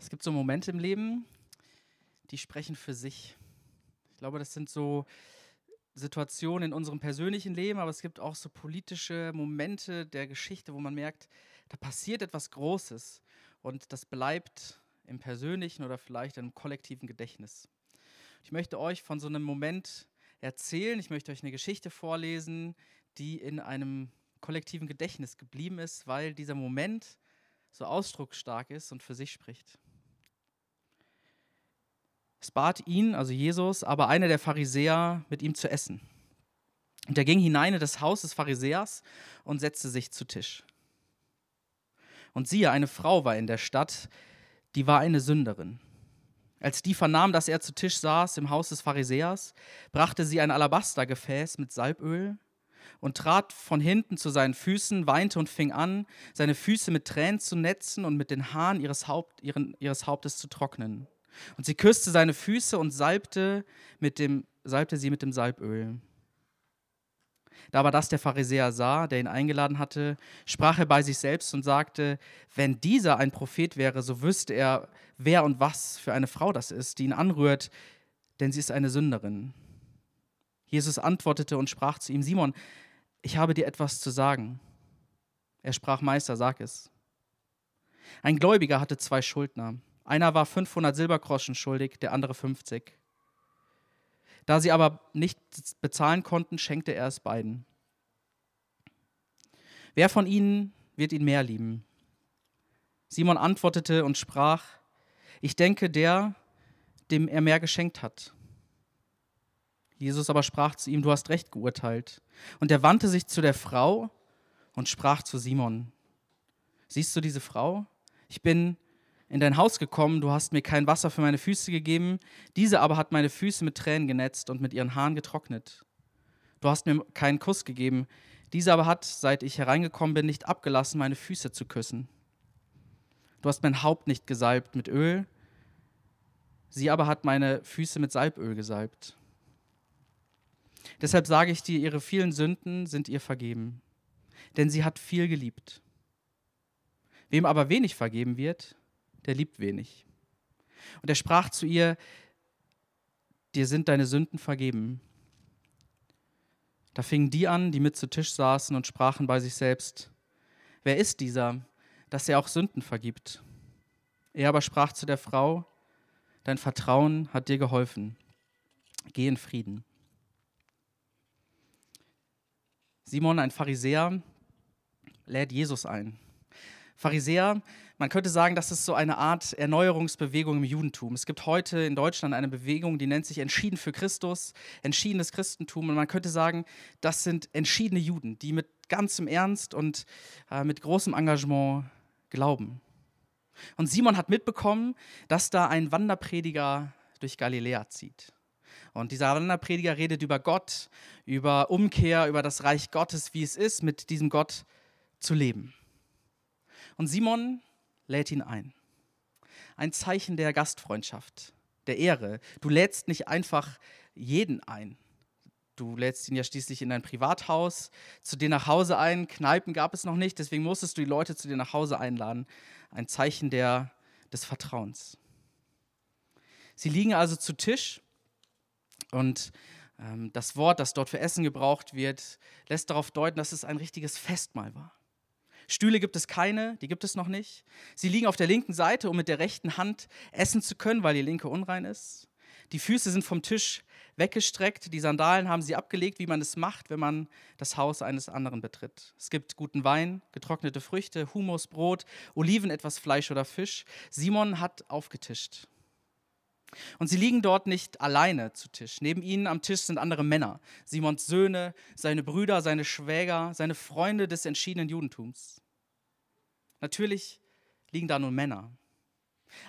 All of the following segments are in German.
Es gibt so Momente im Leben, die sprechen für sich. Ich glaube, das sind so Situationen in unserem persönlichen Leben, aber es gibt auch so politische Momente der Geschichte, wo man merkt, da passiert etwas Großes und das bleibt im persönlichen oder vielleicht im kollektiven Gedächtnis. Ich möchte euch von so einem Moment erzählen, ich möchte euch eine Geschichte vorlesen, die in einem kollektiven Gedächtnis geblieben ist, weil dieser Moment so ausdrucksstark ist und für sich spricht. Es bat ihn, also Jesus, aber einer der Pharisäer, mit ihm zu essen. Und er ging hinein in das Haus des Pharisäers und setzte sich zu Tisch. Und siehe, eine Frau war in der Stadt, die war eine Sünderin. Als die vernahm, dass er zu Tisch saß im Haus des Pharisäers, brachte sie ein Alabastergefäß mit Salböl und trat von hinten zu seinen Füßen, weinte und fing an, seine Füße mit Tränen zu netzen und mit den Haaren ihres, Haupt, ihren, ihres Hauptes zu trocknen. Und sie küsste seine Füße und salbte, mit dem, salbte sie mit dem Salböl. Da aber das der Pharisäer sah, der ihn eingeladen hatte, sprach er bei sich selbst und sagte, wenn dieser ein Prophet wäre, so wüsste er, wer und was für eine Frau das ist, die ihn anrührt, denn sie ist eine Sünderin. Jesus antwortete und sprach zu ihm, Simon, ich habe dir etwas zu sagen. Er sprach, Meister, sag es. Ein Gläubiger hatte zwei Schuldner. Einer war 500 Silbergroschen schuldig, der andere 50. Da sie aber nicht bezahlen konnten, schenkte er es beiden. Wer von ihnen wird ihn mehr lieben? Simon antwortete und sprach, ich denke der, dem er mehr geschenkt hat. Jesus aber sprach zu ihm, du hast recht geurteilt. Und er wandte sich zu der Frau und sprach zu Simon, siehst du diese Frau? Ich bin in dein Haus gekommen, du hast mir kein Wasser für meine Füße gegeben, diese aber hat meine Füße mit Tränen genetzt und mit ihren Haaren getrocknet. Du hast mir keinen Kuss gegeben, diese aber hat, seit ich hereingekommen bin, nicht abgelassen, meine Füße zu küssen. Du hast mein Haupt nicht gesalbt mit Öl, sie aber hat meine Füße mit Salböl gesalbt. Deshalb sage ich dir, ihre vielen Sünden sind ihr vergeben, denn sie hat viel geliebt. Wem aber wenig vergeben wird, der liebt wenig. Und er sprach zu ihr, dir sind deine Sünden vergeben. Da fingen die an, die mit zu Tisch saßen und sprachen bei sich selbst, wer ist dieser, dass er auch Sünden vergibt? Er aber sprach zu der Frau, dein Vertrauen hat dir geholfen. Geh in Frieden. Simon, ein Pharisäer, lädt Jesus ein. Pharisäer, man könnte sagen, das ist so eine Art Erneuerungsbewegung im Judentum. Es gibt heute in Deutschland eine Bewegung, die nennt sich Entschieden für Christus, entschiedenes Christentum. Und man könnte sagen, das sind entschiedene Juden, die mit ganzem Ernst und äh, mit großem Engagement glauben. Und Simon hat mitbekommen, dass da ein Wanderprediger durch Galiläa zieht. Und dieser Wanderprediger redet über Gott, über Umkehr, über das Reich Gottes, wie es ist, mit diesem Gott zu leben. Und Simon lädt ihn ein. Ein Zeichen der Gastfreundschaft, der Ehre. Du lädst nicht einfach jeden ein. Du lädst ihn ja schließlich in dein Privathaus, zu dir nach Hause ein. Kneipen gab es noch nicht, deswegen musstest du die Leute zu dir nach Hause einladen. Ein Zeichen der, des Vertrauens. Sie liegen also zu Tisch und ähm, das Wort, das dort für Essen gebraucht wird, lässt darauf deuten, dass es ein richtiges Festmahl war. Stühle gibt es keine, die gibt es noch nicht. Sie liegen auf der linken Seite, um mit der rechten Hand essen zu können, weil die linke unrein ist. Die Füße sind vom Tisch weggestreckt, die Sandalen haben sie abgelegt, wie man es macht, wenn man das Haus eines anderen betritt. Es gibt guten Wein, getrocknete Früchte, Humus, Brot, Oliven, etwas Fleisch oder Fisch. Simon hat aufgetischt. Und sie liegen dort nicht alleine zu Tisch. Neben ihnen am Tisch sind andere Männer, Simons Söhne, seine Brüder, seine Schwäger, seine Freunde des entschiedenen Judentums. Natürlich liegen da nur Männer.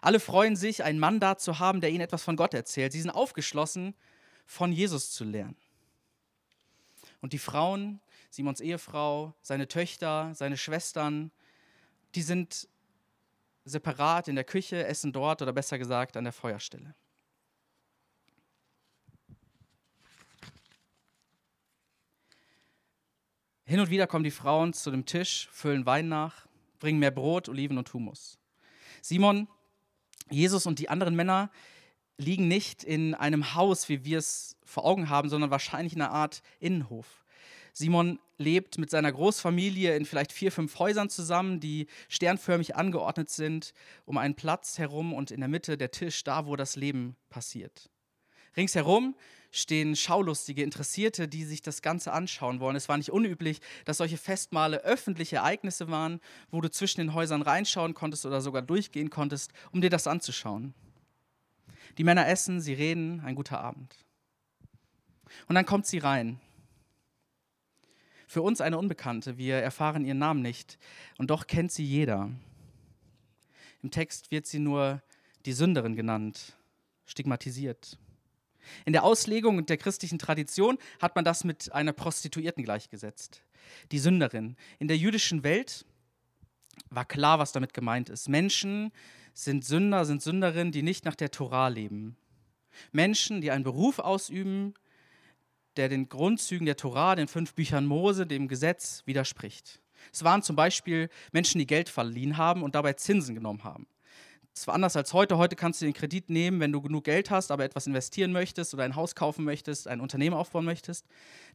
Alle freuen sich, einen Mann da zu haben, der ihnen etwas von Gott erzählt. Sie sind aufgeschlossen, von Jesus zu lernen. Und die Frauen, Simons Ehefrau, seine Töchter, seine Schwestern, die sind separat in der Küche, essen dort oder besser gesagt an der Feuerstelle. Hin und wieder kommen die Frauen zu dem Tisch, füllen Wein nach, bringen mehr Brot, Oliven und Humus. Simon Jesus und die anderen Männer liegen nicht in einem Haus, wie wir es vor Augen haben, sondern wahrscheinlich in einer Art Innenhof. Simon lebt mit seiner Großfamilie in vielleicht vier, fünf Häusern zusammen, die sternförmig angeordnet sind, um einen Platz herum und in der Mitte der Tisch, da wo das Leben passiert. Ringsherum stehen Schaulustige, Interessierte, die sich das Ganze anschauen wollen. Es war nicht unüblich, dass solche Festmale öffentliche Ereignisse waren, wo du zwischen den Häusern reinschauen konntest oder sogar durchgehen konntest, um dir das anzuschauen. Die Männer essen, sie reden, ein guter Abend. Und dann kommt sie rein. Für uns eine Unbekannte, wir erfahren ihren Namen nicht, und doch kennt sie jeder. Im Text wird sie nur die Sünderin genannt, stigmatisiert. In der Auslegung und der christlichen Tradition hat man das mit einer Prostituierten gleichgesetzt. Die Sünderin. In der jüdischen Welt war klar, was damit gemeint ist. Menschen sind Sünder, sind Sünderinnen, die nicht nach der Tora leben. Menschen, die einen Beruf ausüben, der den Grundzügen der Tora, den fünf Büchern Mose, dem Gesetz widerspricht. Es waren zum Beispiel Menschen, die Geld verliehen haben und dabei Zinsen genommen haben. Es war anders als heute. Heute kannst du den Kredit nehmen, wenn du genug Geld hast, aber etwas investieren möchtest oder ein Haus kaufen möchtest, ein Unternehmen aufbauen möchtest.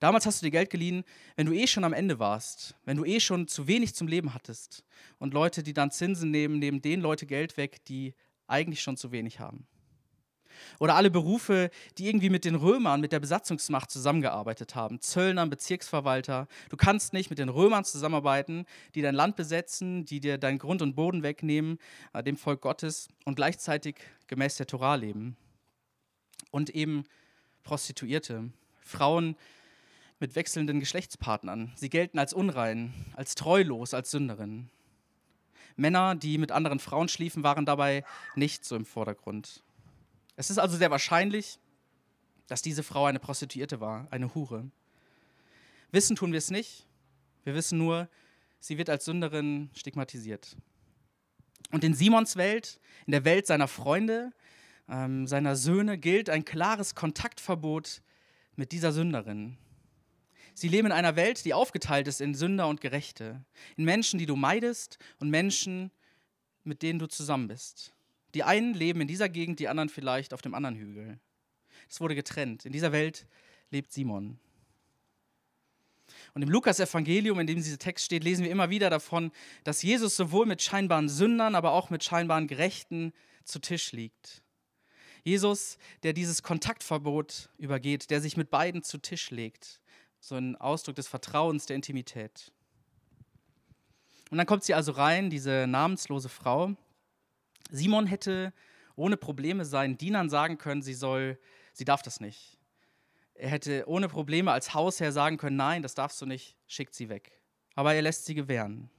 Damals hast du dir Geld geliehen, wenn du eh schon am Ende warst, wenn du eh schon zu wenig zum Leben hattest. Und Leute, die dann Zinsen nehmen, nehmen den Leute Geld weg, die eigentlich schon zu wenig haben. Oder alle Berufe, die irgendwie mit den Römern, mit der Besatzungsmacht zusammengearbeitet haben. Zöllner, Bezirksverwalter. Du kannst nicht mit den Römern zusammenarbeiten, die dein Land besetzen, die dir deinen Grund und Boden wegnehmen, äh, dem Volk Gottes, und gleichzeitig gemäß der Torah leben. Und eben Prostituierte, Frauen mit wechselnden Geschlechtspartnern. Sie gelten als unrein, als treulos, als Sünderinnen. Männer, die mit anderen Frauen schliefen, waren dabei nicht so im Vordergrund. Es ist also sehr wahrscheinlich, dass diese Frau eine Prostituierte war, eine Hure. Wissen tun wir es nicht. Wir wissen nur, sie wird als Sünderin stigmatisiert. Und in Simons Welt, in der Welt seiner Freunde, ähm, seiner Söhne, gilt ein klares Kontaktverbot mit dieser Sünderin. Sie leben in einer Welt, die aufgeteilt ist in Sünder und Gerechte, in Menschen, die du meidest und Menschen, mit denen du zusammen bist. Die einen leben in dieser Gegend, die anderen vielleicht auf dem anderen Hügel. Es wurde getrennt. In dieser Welt lebt Simon. Und im Lukas-Evangelium, in dem dieser Text steht, lesen wir immer wieder davon, dass Jesus sowohl mit scheinbaren Sündern, aber auch mit scheinbaren Gerechten zu Tisch liegt. Jesus, der dieses Kontaktverbot übergeht, der sich mit beiden zu Tisch legt. So ein Ausdruck des Vertrauens, der Intimität. Und dann kommt sie also rein, diese namenslose Frau, Simon hätte ohne Probleme seinen Dienern sagen können, sie soll, sie darf das nicht. Er hätte ohne Probleme als Hausherr sagen können, nein, das darfst du nicht, schickt sie weg. Aber er lässt sie gewähren.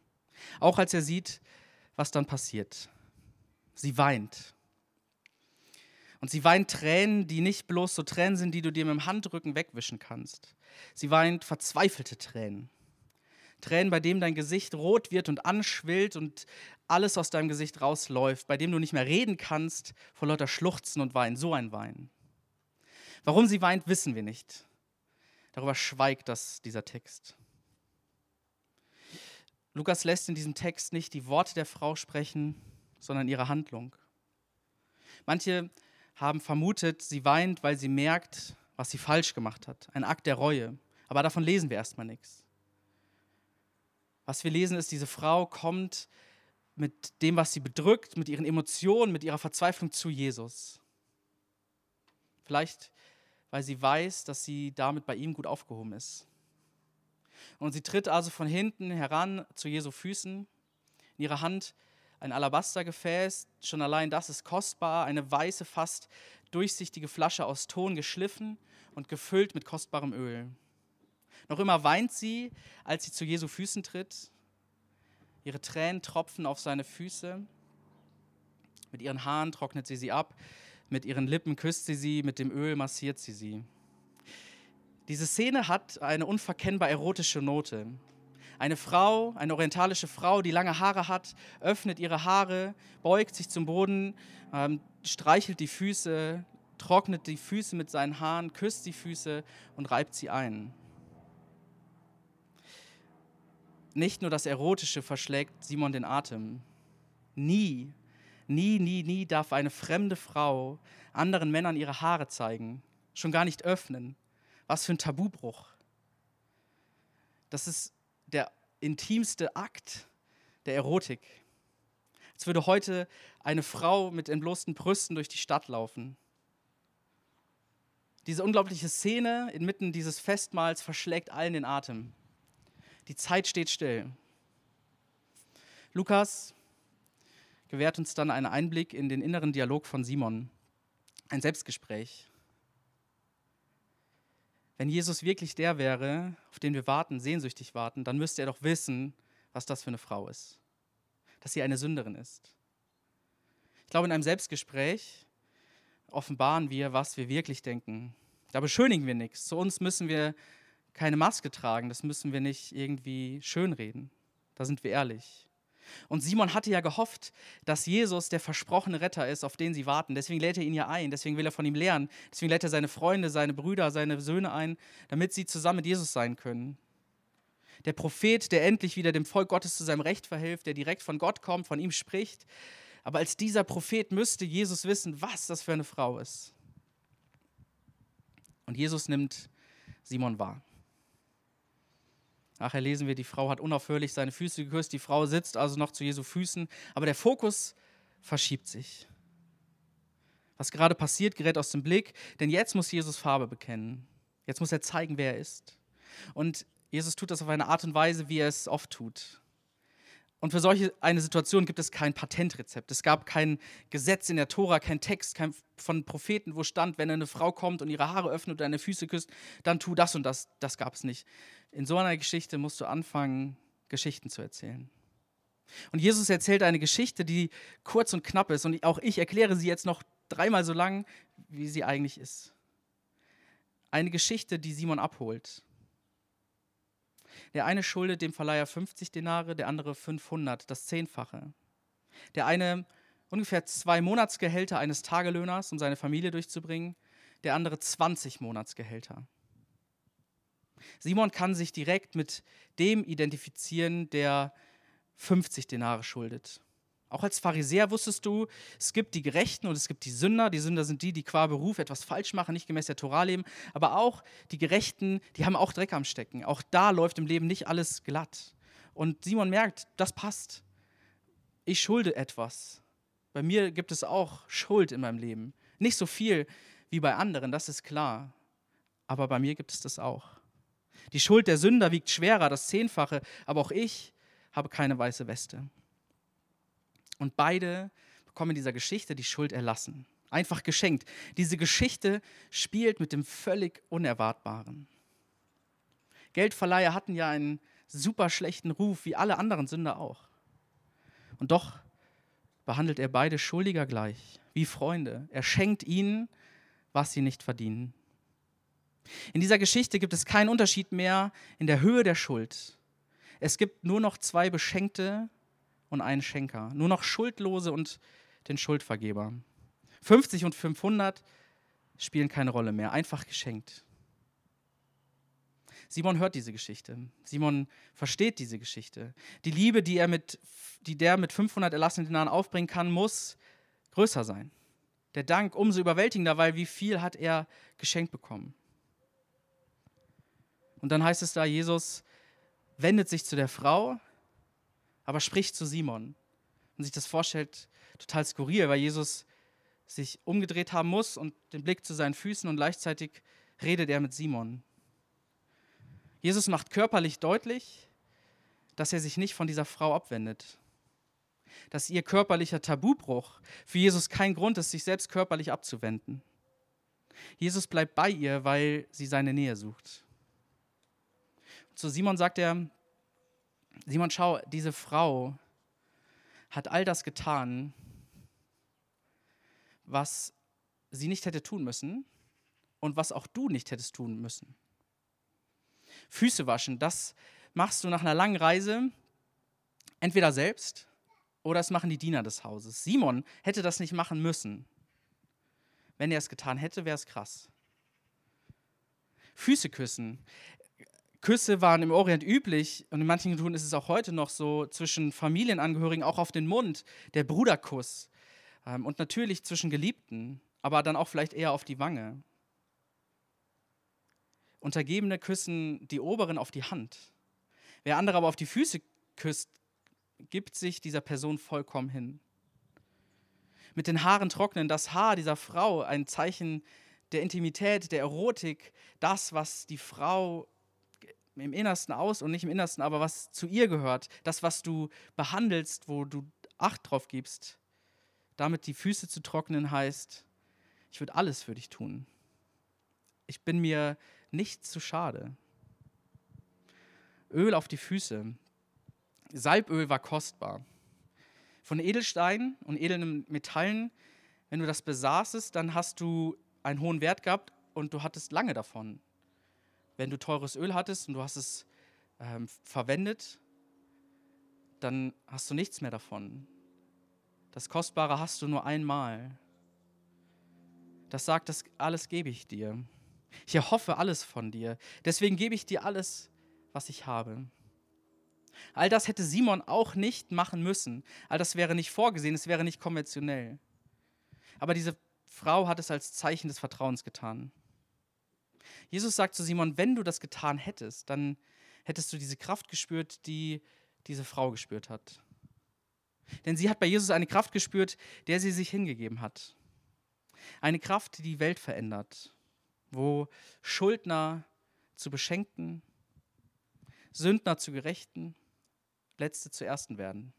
Auch als er sieht, was dann passiert. Sie weint. Und sie weint Tränen, die nicht bloß so Tränen sind, die du dir mit dem Handrücken wegwischen kannst. Sie weint verzweifelte Tränen. Tränen, bei dem dein Gesicht rot wird und anschwillt und alles aus deinem Gesicht rausläuft, bei dem du nicht mehr reden kannst vor lauter Schluchzen und Weinen, so ein Wein. Warum sie weint, wissen wir nicht. Darüber schweigt das, dieser Text. Lukas lässt in diesem Text nicht die Worte der Frau sprechen, sondern ihre Handlung. Manche haben vermutet, sie weint, weil sie merkt, was sie falsch gemacht hat. Ein Akt der Reue. Aber davon lesen wir erstmal nichts. Was wir lesen ist, diese Frau kommt mit dem, was sie bedrückt, mit ihren Emotionen, mit ihrer Verzweiflung zu Jesus. Vielleicht, weil sie weiß, dass sie damit bei ihm gut aufgehoben ist. Und sie tritt also von hinten heran zu Jesu Füßen. In ihrer Hand ein Alabastergefäß, schon allein das ist kostbar, eine weiße, fast durchsichtige Flasche aus Ton geschliffen und gefüllt mit kostbarem Öl. Noch immer weint sie, als sie zu Jesu Füßen tritt. Ihre Tränen tropfen auf seine Füße. Mit ihren Haaren trocknet sie sie ab. Mit ihren Lippen küsst sie sie. Mit dem Öl massiert sie sie. Diese Szene hat eine unverkennbar erotische Note. Eine Frau, eine orientalische Frau, die lange Haare hat, öffnet ihre Haare, beugt sich zum Boden, ähm, streichelt die Füße, trocknet die Füße mit seinen Haaren, küsst die Füße und reibt sie ein. Nicht nur das Erotische verschlägt Simon den Atem. Nie Nie, nie, nie darf eine fremde Frau anderen Männern ihre Haare zeigen, schon gar nicht öffnen. Was für ein Tabubruch. Das ist der intimste Akt der Erotik. Als würde heute eine Frau mit entblößten Brüsten durch die Stadt laufen. Diese unglaubliche Szene inmitten dieses Festmahls verschlägt allen den Atem. Die Zeit steht still. Lukas gewährt uns dann einen Einblick in den inneren Dialog von Simon, ein Selbstgespräch. Wenn Jesus wirklich der wäre, auf den wir warten, sehnsüchtig warten, dann müsste er doch wissen, was das für eine Frau ist, dass sie eine Sünderin ist. Ich glaube, in einem Selbstgespräch offenbaren wir, was wir wirklich denken. Da beschönigen wir nichts. Zu uns müssen wir keine Maske tragen, das müssen wir nicht irgendwie schönreden. Da sind wir ehrlich. Und Simon hatte ja gehofft, dass Jesus der versprochene Retter ist, auf den sie warten. Deswegen lädt er ihn ja ein, deswegen will er von ihm lernen. Deswegen lädt er seine Freunde, seine Brüder, seine Söhne ein, damit sie zusammen mit Jesus sein können. Der Prophet, der endlich wieder dem Volk Gottes zu seinem Recht verhilft, der direkt von Gott kommt, von ihm spricht. Aber als dieser Prophet müsste Jesus wissen, was das für eine Frau ist. Und Jesus nimmt Simon wahr. Nachher lesen wir, die Frau hat unaufhörlich seine Füße geküsst, die Frau sitzt also noch zu Jesu Füßen, aber der Fokus verschiebt sich. Was gerade passiert, gerät aus dem Blick, denn jetzt muss Jesus Farbe bekennen. Jetzt muss er zeigen, wer er ist. Und Jesus tut das auf eine Art und Weise, wie er es oft tut. Und für solche eine Situation gibt es kein Patentrezept. Es gab kein Gesetz in der Tora, kein Text kein von Propheten, wo stand, wenn eine Frau kommt und ihre Haare öffnet und deine Füße küsst, dann tu das und das. Das gab es nicht. In so einer Geschichte musst du anfangen, Geschichten zu erzählen. Und Jesus erzählt eine Geschichte, die kurz und knapp ist. Und auch ich erkläre sie jetzt noch dreimal so lang, wie sie eigentlich ist. Eine Geschichte, die Simon abholt. Der eine schuldet dem Verleiher 50 Denare, der andere 500, das Zehnfache. Der eine ungefähr zwei Monatsgehälter eines Tagelöhners, um seine Familie durchzubringen, der andere 20 Monatsgehälter. Simon kann sich direkt mit dem identifizieren, der 50 Denare schuldet. Auch als Pharisäer wusstest du, es gibt die Gerechten und es gibt die Sünder. Die Sünder sind die, die qua Beruf etwas falsch machen, nicht gemäß der Torah leben. Aber auch die Gerechten, die haben auch Dreck am Stecken. Auch da läuft im Leben nicht alles glatt. Und Simon merkt, das passt. Ich schulde etwas. Bei mir gibt es auch Schuld in meinem Leben. Nicht so viel wie bei anderen, das ist klar. Aber bei mir gibt es das auch. Die Schuld der Sünder wiegt schwerer, das Zehnfache. Aber auch ich habe keine weiße Weste. Und beide bekommen dieser Geschichte die Schuld erlassen. Einfach geschenkt. Diese Geschichte spielt mit dem völlig Unerwartbaren. Geldverleiher hatten ja einen super schlechten Ruf, wie alle anderen Sünder auch. Und doch behandelt er beide Schuldiger gleich, wie Freunde. Er schenkt ihnen, was sie nicht verdienen. In dieser Geschichte gibt es keinen Unterschied mehr in der Höhe der Schuld. Es gibt nur noch zwei Beschenkte und einen Schenker. Nur noch Schuldlose und den Schuldvergeber. 50 und 500 spielen keine Rolle mehr, einfach geschenkt. Simon hört diese Geschichte. Simon versteht diese Geschichte. Die Liebe, die, er mit, die der mit 500 erlassenen Dinaren aufbringen kann, muss größer sein. Der Dank umso überwältigender, weil wie viel hat er geschenkt bekommen. Und dann heißt es da, Jesus wendet sich zu der Frau, aber spricht zu Simon. Und sich das vorstellt, total skurril, weil Jesus sich umgedreht haben muss und den Blick zu seinen Füßen und gleichzeitig redet er mit Simon. Jesus macht körperlich deutlich, dass er sich nicht von dieser Frau abwendet. Dass ihr körperlicher Tabubruch für Jesus kein Grund ist, sich selbst körperlich abzuwenden. Jesus bleibt bei ihr, weil sie seine Nähe sucht. Zu Simon sagt er, Simon, schau, diese Frau hat all das getan, was sie nicht hätte tun müssen und was auch du nicht hättest tun müssen. Füße waschen, das machst du nach einer langen Reise entweder selbst oder es machen die Diener des Hauses. Simon hätte das nicht machen müssen. Wenn er es getan hätte, wäre es krass. Füße küssen. Küsse waren im Orient üblich und in manchen Kulturen ist es auch heute noch so zwischen Familienangehörigen auch auf den Mund, der Bruderkuss. Ähm, und natürlich zwischen Geliebten, aber dann auch vielleicht eher auf die Wange. Untergebene küssen die Oberen auf die Hand. Wer andere aber auf die Füße küsst, gibt sich dieser Person vollkommen hin. Mit den Haaren trocknen, das Haar dieser Frau, ein Zeichen der Intimität, der Erotik, das, was die Frau im Innersten aus und nicht im Innersten, aber was zu ihr gehört, das, was du behandelst, wo du Acht drauf gibst, damit die Füße zu trocknen heißt, ich würde alles für dich tun. Ich bin mir nicht zu schade. Öl auf die Füße. Salböl war kostbar. Von Edelsteinen und edlen Metallen, wenn du das besaßest, dann hast du einen hohen Wert gehabt und du hattest lange davon. Wenn du teures Öl hattest und du hast es ähm, verwendet, dann hast du nichts mehr davon. Das Kostbare hast du nur einmal. Das sagt, das alles gebe ich dir. Ich erhoffe alles von dir. Deswegen gebe ich dir alles, was ich habe. All das hätte Simon auch nicht machen müssen. All das wäre nicht vorgesehen, es wäre nicht konventionell. Aber diese Frau hat es als Zeichen des Vertrauens getan. Jesus sagt zu Simon, wenn du das getan hättest, dann hättest du diese Kraft gespürt, die diese Frau gespürt hat. Denn sie hat bei Jesus eine Kraft gespürt, der sie sich hingegeben hat. Eine Kraft, die die Welt verändert, wo Schuldner zu Beschenkten, Sündner zu Gerechten, Letzte zu Ersten werden.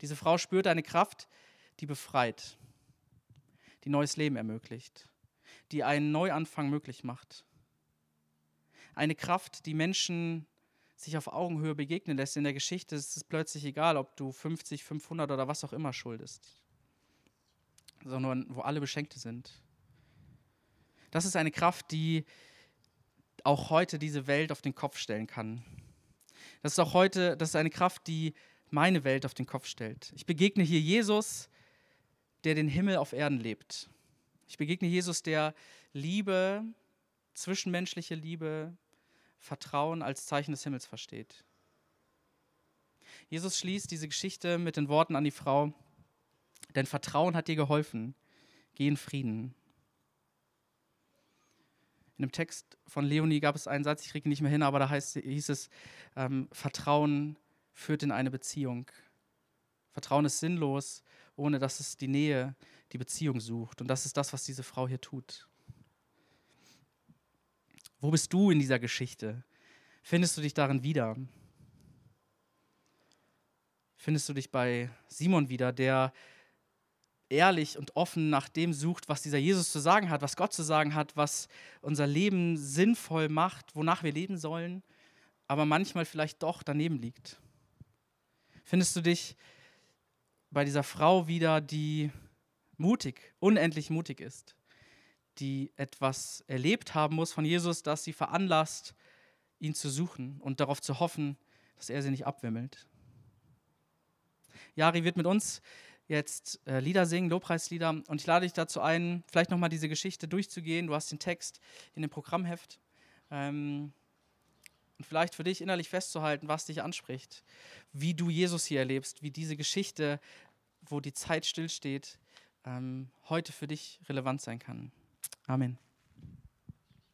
Diese Frau spürt eine Kraft, die befreit, die neues Leben ermöglicht, die einen Neuanfang möglich macht. Eine Kraft, die Menschen sich auf Augenhöhe begegnen lässt in der Geschichte, ist es plötzlich egal, ob du 50, 500 oder was auch immer schuldest, sondern wo alle Beschenkte sind. Das ist eine Kraft, die auch heute diese Welt auf den Kopf stellen kann. Das ist auch heute, das ist eine Kraft, die meine Welt auf den Kopf stellt. Ich begegne hier Jesus, der den Himmel auf Erden lebt. Ich begegne Jesus, der Liebe, zwischenmenschliche Liebe, Vertrauen als Zeichen des Himmels versteht. Jesus schließt diese Geschichte mit den Worten an die Frau, denn Vertrauen hat dir geholfen, geh in Frieden. In dem Text von Leonie gab es einen Satz, ich kriege ihn nicht mehr hin, aber da heißt, hieß es, ähm, Vertrauen führt in eine Beziehung. Vertrauen ist sinnlos, ohne dass es die Nähe, die Beziehung sucht. Und das ist das, was diese Frau hier tut. Wo bist du in dieser Geschichte? Findest du dich darin wieder? Findest du dich bei Simon wieder, der ehrlich und offen nach dem sucht, was dieser Jesus zu sagen hat, was Gott zu sagen hat, was unser Leben sinnvoll macht, wonach wir leben sollen, aber manchmal vielleicht doch daneben liegt? Findest du dich bei dieser Frau wieder, die mutig, unendlich mutig ist? die etwas erlebt haben muss von Jesus, das sie veranlasst, ihn zu suchen und darauf zu hoffen, dass er sie nicht abwimmelt. Jari wird mit uns jetzt äh, Lieder singen, Lobpreislieder. Und ich lade dich dazu ein, vielleicht nochmal diese Geschichte durchzugehen. Du hast den Text in dem Programmheft. Ähm, vielleicht für dich innerlich festzuhalten, was dich anspricht, wie du Jesus hier erlebst, wie diese Geschichte, wo die Zeit stillsteht, ähm, heute für dich relevant sein kann. Amen.